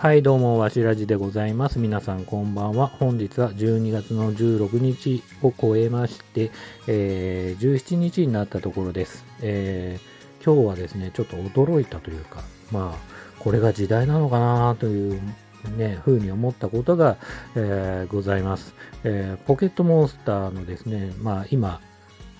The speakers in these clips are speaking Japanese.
はい、どうも、わしらじでございます。皆さん、こんばんは。本日は12月の16日を超えまして、えー17日になったところです。えー今日はですね、ちょっと驚いたというか、まあ、これが時代なのかなという、ね、ふうに思ったことが、えーございます。えーポケットモンスターのですね、まあ、今、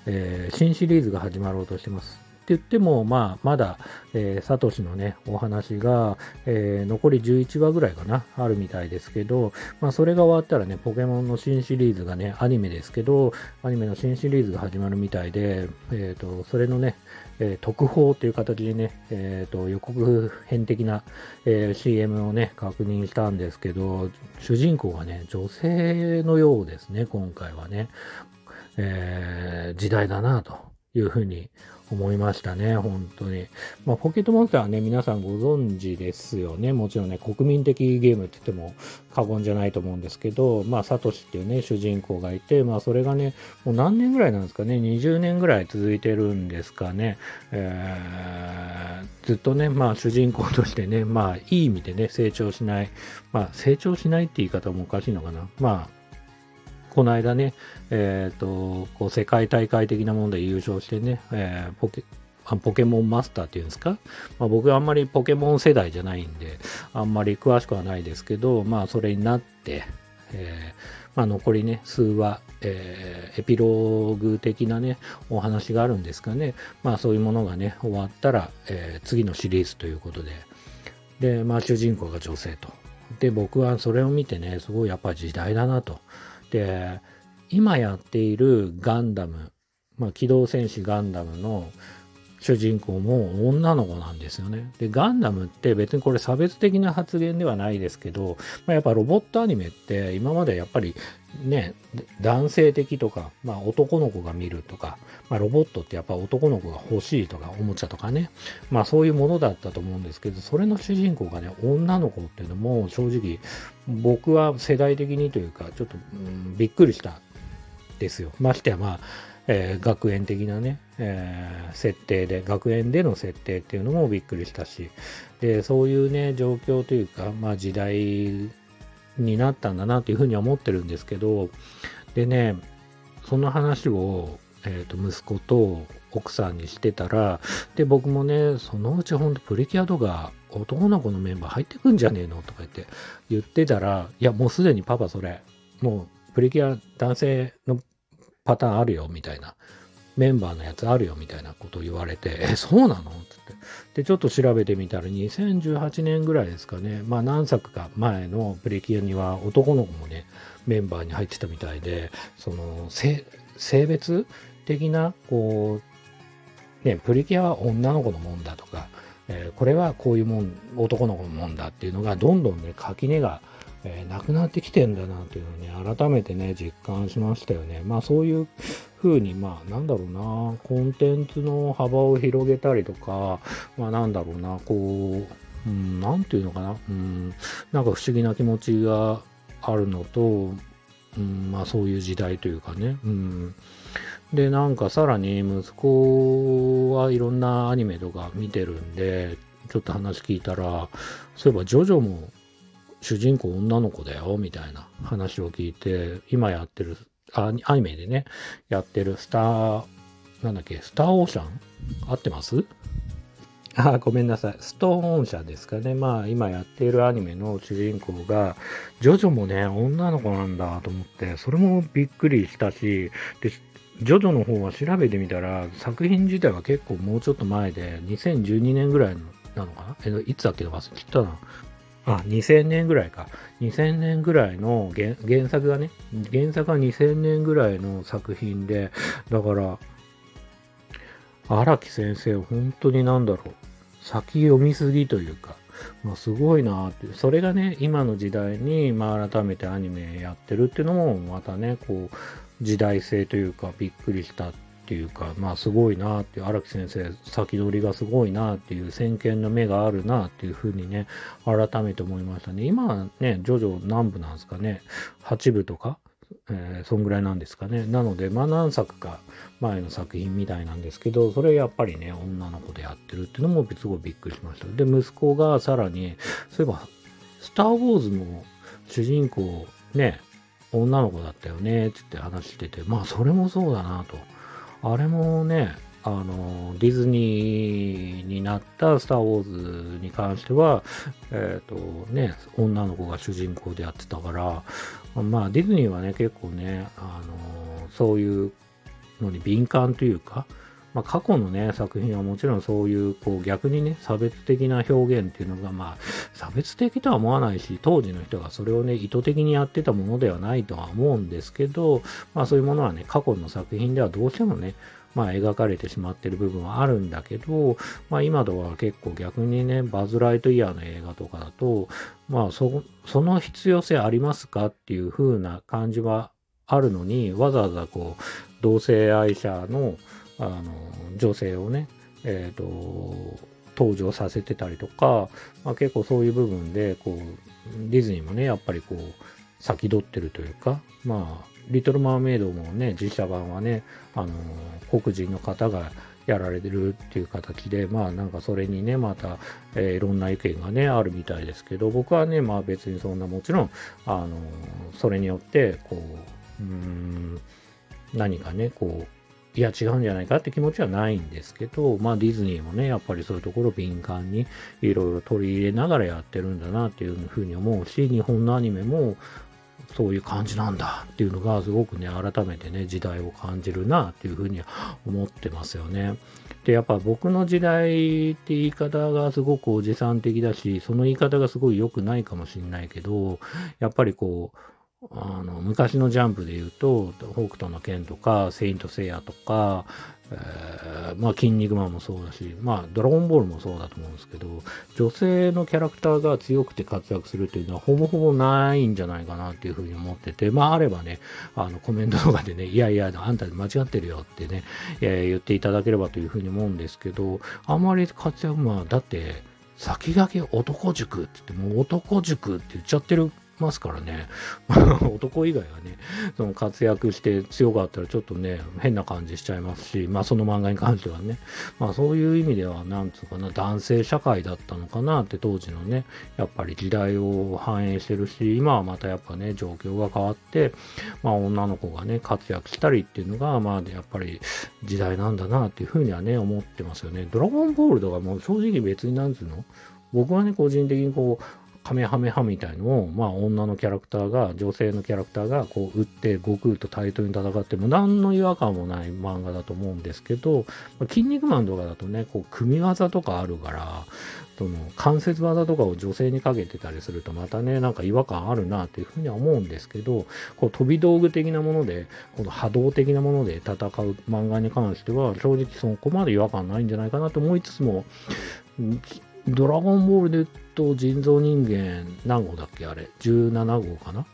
えー新シリーズが始まろうとしてます。って言っても、まあ、まだ、えーサトシのね、お話が、えー残り11話ぐらいかな、あるみたいですけど、まあ、それが終わったらね、ポケモンの新シリーズがね、アニメですけど、アニメの新シリーズが始まるみたいで、えっ、と、それのね、えー特報という形でね、えっ、と、予告編的な、えー CM をね、確認したんですけど、主人公がね、女性のようですね、今回はね。えー時代だなというふうに思いましたね、本当に。まあ、ポケットモンスターはね、皆さんご存知ですよね。もちろんね、国民的ゲームって言っても過言じゃないと思うんですけど、まあ、サトシっていうね、主人公がいて、まあ、それがね、もう何年ぐらいなんですかね、20年ぐらい続いてるんですかね。えーずっとね、まあ、主人公としてね、まあ、いい意味でね、成長しない。まあ、成長しないって言い方もおかしいのかな。まあ、この間ね、えっ、と、こう世界大会的なもので優勝してね、えーポケ、ポケモンマスターっていうんですか、まあ、僕はあんまりポケモン世代じゃないんで、あんまり詳しくはないですけど、まあそれになって、えーまあ残りね、数話、えーエピローグ的なね、お話があるんですかね。まあそういうものがね、終わったら、えー次のシリーズということで、で、まあ主人公が女性と。で、僕はそれを見てね、すごいやっぱ時代だなと。で、今やっているガンダム、まあ、機動戦士ガンダムの主人公も女の子なんですよね。で、ガンダムって別にこれ差別的な発言ではないですけど、まあ、やっぱロボットアニメって今までやっぱりね、男性的とか、まあ男の子が見るとか、まあロボットってやっぱ男の子が欲しいとか、おもちゃとかね、まあそういうものだったと思うんですけど、それの主人公がね、女の子っていうのも正直僕は世代的にというか、ちょっと、うんびっくりしたですよ。ましてやまあ、えー学園的なね、えー設定で、学園での設定っていうのもびっくりしたし、で、そういうね、状況というか、まあ時代になったんだなというふうには思ってるんですけど、でね、その話を、えーと息子と奥さんにしてたら、で、僕もね、そのうちほんとプリキュアとか男の子のメンバー入ってくんじゃねえのとか言って言ってたら、いや、もうすでにパパそれ、もうプリキュア男性のパターンあるよ、みたいな。メンバーのやつあるよ、みたいなことを言われて、え、そうなの？つって。で、ちょっと調べてみたら、2018年ぐらいですかね。まあ何作か前のプリキュアには男の子もね、メンバーに入ってたみたいで、その、性別的な、こう、ね、プリキュアは女の子のもんだとか、えーこれはこういうもん、男の子のもんだっていうのが、どんどんね、垣根が、えーなくなってきてんだなっていうのをね、改めてね、実感しましたよね。まあそういう風に、まあなんだろうな、コンテンツの幅を広げたりとか、まあなんだろうな、こう、うん、なんていうのかな、うん、なんか不思議な気持ちがあるのと、うん、まあそういう時代というかね、うん。で、なんかさらに息子はいろんなアニメとか見てるんで、ちょっと話聞いたら、そういえばジョジョも主人公女の子だよ、みたいな話を聞いて、今やってる、あアニメでね、やってるスター、なんだっけ、スターオーシャン？合ってます？あ、ごめんなさい。ストーン社ですかね。まあ、今やっているアニメの主人公が、ジョジョもね、女の子なんだと思って、それもびっくりしたし、で、ジョジョの方は調べてみたら、作品自体は結構もうちょっと前で、2012年ぐらいなのかな？えいつだっけ？忘れちゃったな。あ、2000年ぐらいか。2000年ぐらいの原作がね、原作は2000年ぐらいの作品で、だから、荒木先生、本当になんだろう。先読みすぎというか、まあ、すごいなって。それがね、今の時代に、まあ、改めてアニメやってるっていうのも、またね、こう、時代性というか、びっくりしたていうか、まあ、すごいなっていう、荒木先生、先取りがすごいなっていう、先見の目があるなっていうふうにね、改めて思いましたね。今はね、ジョジョ何部なんですかね、8部とか、えーそんぐらいなんですかね。なので、まあ何作か前の作品みたいなんですけど、それやっぱりね、女の子でやってるっていうのもすごいびっくりしました。で、息子がさらに、そういえば、スター・ウォーズの主人公、ね、女の子だったよね、つって話してて、まあ、それもそうだなと。あれもね、あの、ディズニーになったスター・ウォーズに関しては、えっ、ー、とね、女の子が主人公でやってたから、まあディズニーはね、結構ね、あの、そういうのに敏感というか、まあ、過去のね、作品はもちろんそういう、こう逆にね、差別的な表現っていうのが、まあ、差別的とは思わないし、当時の人がそれをね、意図的にやってたものではないとは思うんですけど、まあそういうものはね、過去の作品ではどうしてもね、まあ描かれてしまってる部分はあるんだけど、まあ今では結構逆にね、バズ・ライトイヤーの映画とかだと、まあそ、その必要性ありますかっていう風な感じはあるのに、わざわざこう、同性愛者の、あの、女性をね、えっ、ー、と、登場させてたりとか、まあ、結構そういう部分で、こう、ディズニーもね、やっぱりこう、先取ってるというか、まあ、リトル・マーメイドもね、実写版はね、あの、黒人の方がやられてるっていう形で、まあなんかそれにね、また、えー、いろんな意見がね、あるみたいですけど、僕はね、まあ別にそんなもちろん、あの、それによって、こう、うん、何かね、こう、いや違うんじゃないかって気持ちはないんですけど、まあディズニーもね、やっぱりそういうところ敏感にいろいろ取り入れながらやってるんだなっていうふうに思うし、日本のアニメもそういう感じなんだっていうのがすごくね、改めてね、時代を感じるなっていうふうに思ってますよね。で、やっぱ僕の時代って言い方がすごくおじさん的だし、その言い方がすごい良くないかもしれないけど、やっぱりこう、あの昔のジャンプで言うと、北斗の拳とか、セイントセイヤとか、えー、まあ、筋肉マンもそうだし、まあ、ドラゴンボールもそうだと思うんですけど、女性のキャラクターが強くて活躍するっていうのはほぼほぼないんじゃないかなっていうふうに思ってて、まあ、あればね、あの、コメントとかでね、いやいや、あんた間違ってるよってね、えー、言っていただければというふうに思うんですけど、あんまり活躍、まあ、だって、先駆け男塾って言って、もう男塾って言っちゃってるますからね。男以外はね、その活躍して強かったらちょっとね、変な感じしちゃいますし、まあその漫画に関してはね、まあそういう意味では、なんつうかな、男性社会だったのかなって当時のね、やっぱり時代を反映してるし、今はまたやっぱね、状況が変わって、まあ女の子がね、活躍したりっていうのが、まあやっぱり時代なんだなっていうふうにはね、思ってますよね。ドラゴンボールとかもう正直別になんつうの僕はね、個人的にこう、カメハメハみたいのを、まあ女のキャラクターが、女性のキャラクターがこう撃って悟空と対等に戦っても何の違和感もない漫画だと思うんですけど、筋肉マンとかだとね、こう組み技とかあるから、その関節技とかを女性にかけてたりするとまたね、なんか違和感あるなっていうふうには思うんですけど、こう飛び道具的なもので、この波動的なもので戦う漫画に関しては、正直そこまで違和感ないんじゃないかなと思いつつも、ドラゴンボールで言うと人造人間何号だっけあれ？17号かな、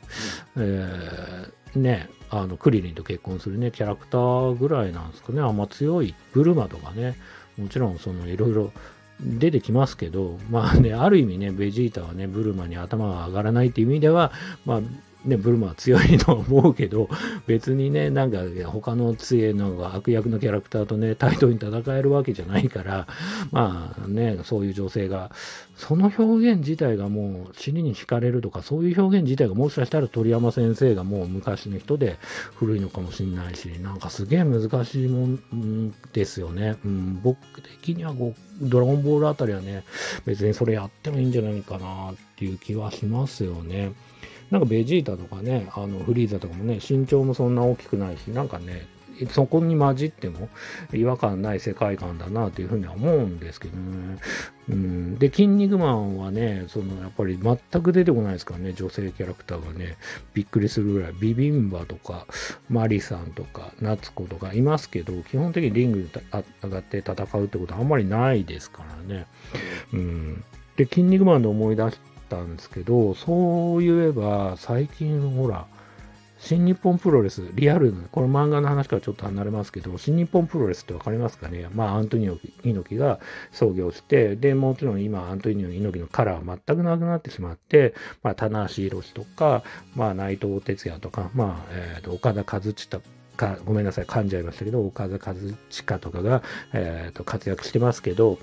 うん、えー、ねあのクリリンと結婚するねキャラクターぐらいなんですかね。あんま強い。ブルマとかね。もちろんそのいろいろ出てきますけど、まあね、ある意味ね、ベジータはね、ブルマに頭が上がらないっていう意味では、まあ、ね、ブルマは強いと思うけど、別にね、なんか他の杖の悪役のキャラクターとね、対等に戦えるわけじゃないから、まあね、そういう女性が、その表現自体がもう尻に惹かれるとか、そういう表現自体がもしかしたら鳥山先生がもう昔の人で古いのかもしれないし、なんかすげえ難しいもんですよね。うん、僕的にはこう、ドラゴンボールあたりはね、別にそれやってもいいんじゃないかなっていう気はしますよね。なんかベジータとかね、あのフリーザとかもね、身長もそんな大きくないし、なんかね、そこに混じっても違和感ない世界観だなというふうには思うんですけどね。うん、で、筋肉マンはね、そのやっぱり全く出てこないですからね、女性キャラクターがね、びっくりするぐらい、ビビンバとか、マリさんとか、夏子とかいますけど、基本的にリングに上がって戦うってことはあんまりないですからね。うん、で、筋肉マンで思い出しったんですけど、そう言えば、最近ほら、新日本プロレス、リアル、この漫画の話からちょっと離れますけど、新日本プロレスってわかりますかね？まあ、アントニオ猪木が創業して、で、もちろん今、アントニオ猪木のカラーは全くなくなってしまって、まあ、棚橋宏とか、まあ、内藤哲也とか、まあ、えっ、ー、と、岡田和親か、ごめんなさい、噛んじゃいましたけど、岡田和親とかが、えっ、ー、と、活躍してますけど、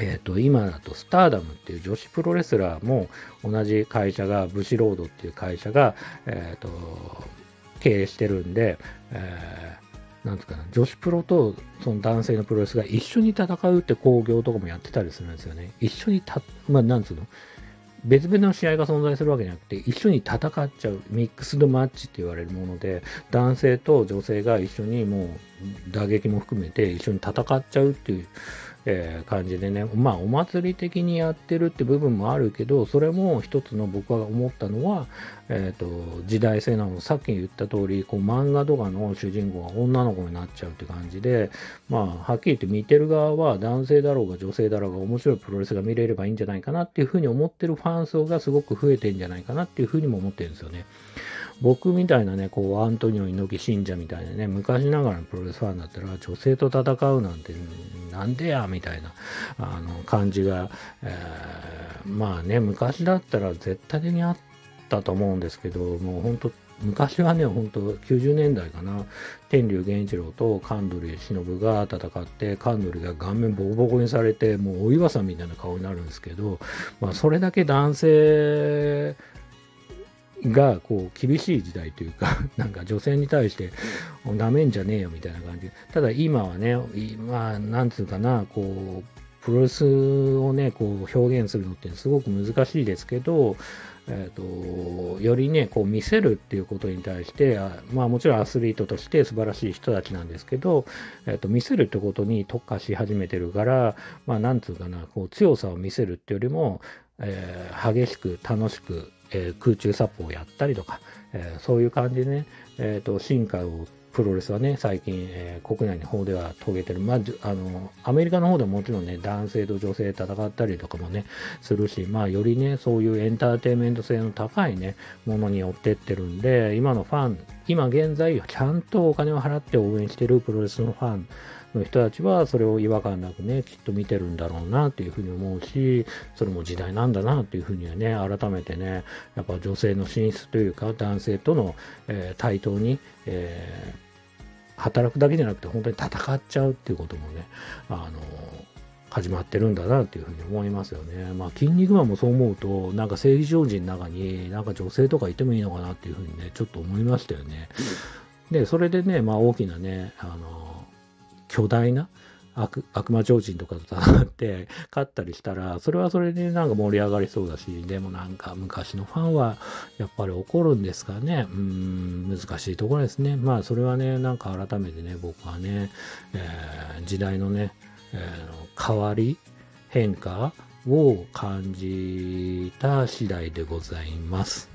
えっ、と、今だとスターダムっていう女子プロレスラーも同じ会社が、ブシロードっていう会社が、えっ、と、経営してるんで、えー、なんつうかな、女子プロとその男性のプロレスが一緒に戦うって興行とかもやってたりするんですよね。一緒にた、まあ、なんつうの、別々の試合が存在するわけじゃなくて、一緒に戦っちゃう、ミックスドマッチって言われるもので、男性と女性が一緒にもう打撃も含めて一緒に戦っちゃうっていう、えー、感じでね、まあお祭り的にやってるって部分もあるけど、それも一つの僕が思ったのは、えっ、ー、と、時代性なの、さっき言った通り、こう漫画とかの主人公が女の子になっちゃうって感じで、まあはっきり言って見てる側は男性だろうが女性だろうが面白いプロレスが見れればいいんじゃないかなっていうふうに思ってるファン層がすごく増えてんじゃないかなっていうふうにも思ってるんですよね。僕みたいなね、こう、アントニオ猪木信者みたいなね、昔ながらのプロレスファンだったら、女性と戦うなんて、なんでや、みたいな、あの、感じが、えー、まあね、昔だったら絶対的にあったと思うんですけど、もう本当昔はね、ほんと90年代かな、天竜源一郎と神取忍が戦って、神取が顔面ボコボコにされて、もうお岩さんみたいな顔になるんですけど、まあそれだけ男性がこう厳しい時代というか、なんか女性に対してなめんじゃねえよみたいな感じ。ただ今はね、まあ、なんつうかな、こう、プロレスをね、こう表現するのってすごく難しいですけど、えーと、よりね、こう見せるっていうことに対して、まあもちろんアスリートとして素晴らしい人たちなんですけど、えーと、見せるってことに特化し始めてるから、まあなんつうかな、こう強さを見せるっていうよりも、えー、激しく楽しくえー、空中サポをやったりとか、えー、そういう感じでね、えーと、進化をプロレスはね、最近、えー、国内の方では遂げてる。まあ、あの、アメリカの方でももちろんね、男性と女性戦ったりとかもね、するし、まあ、よりね、そういうエンターテインメント性の高いね、ものに寄ってってるんで、今のファン、今現在、ちゃんとお金を払って応援してるプロレスのファンの人たちはそれを違和感なくね、きっと見てるんだろうなっていうふうに思うし、それも時代なんだなっていうふうにはね、改めてね、やっぱ女性の進出というか、男性との、えー、対等に、えー、働くだけじゃなくて本当に戦っちゃうっていうこともね、あの始まってるんだなっていうふうに思いますよね。まあ、筋肉マンもそう思うと、なんか正義常人の中になんか女性とかいてもいいのかなっていうふうにね、ちょっと思いましたよね。で、それでね、まあ大きなね、あの巨大な悪悪魔超人とかと戦って勝ったりしたら、それはそれでなんか盛り上がりそうだし、でもなんか昔のファンはやっぱり怒るんですかね。うん、難しいところですね。まあそれはね、なんか改めてね、僕はね、えー、時代のね、えー、変わり、変化を感じた次第でございます。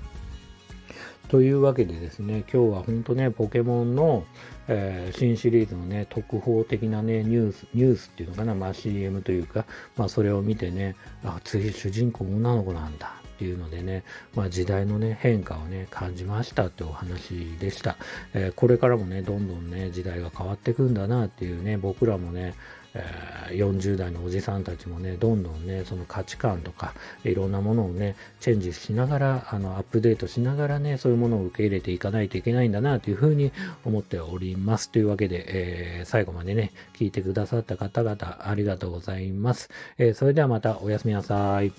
というわけでですね、今日は本当ね、ポケモンの、えー、新シリーズのね、特報的なね、ニュース、ニュースっていうのかな、まあ CM というか、まあそれを見てね、あ、次主人公女の子なんだっていうのでね、まあ時代のね、変化をね、感じましたってお話でした。えー、これからもね、どんどんね、時代が変わっていくんだなっていうね、僕らもね、え、40代のおじさんたちもね、どんどんね、その価値観とか、いろんなものをね、チェンジしながら、あの、アップデートしながらね、そういうものを受け入れていかないといけないんだな、というふうに思っております。というわけで、えー、最後までね、聞いてくださった方々、ありがとうございます。えー、それではまたおやすみなさい。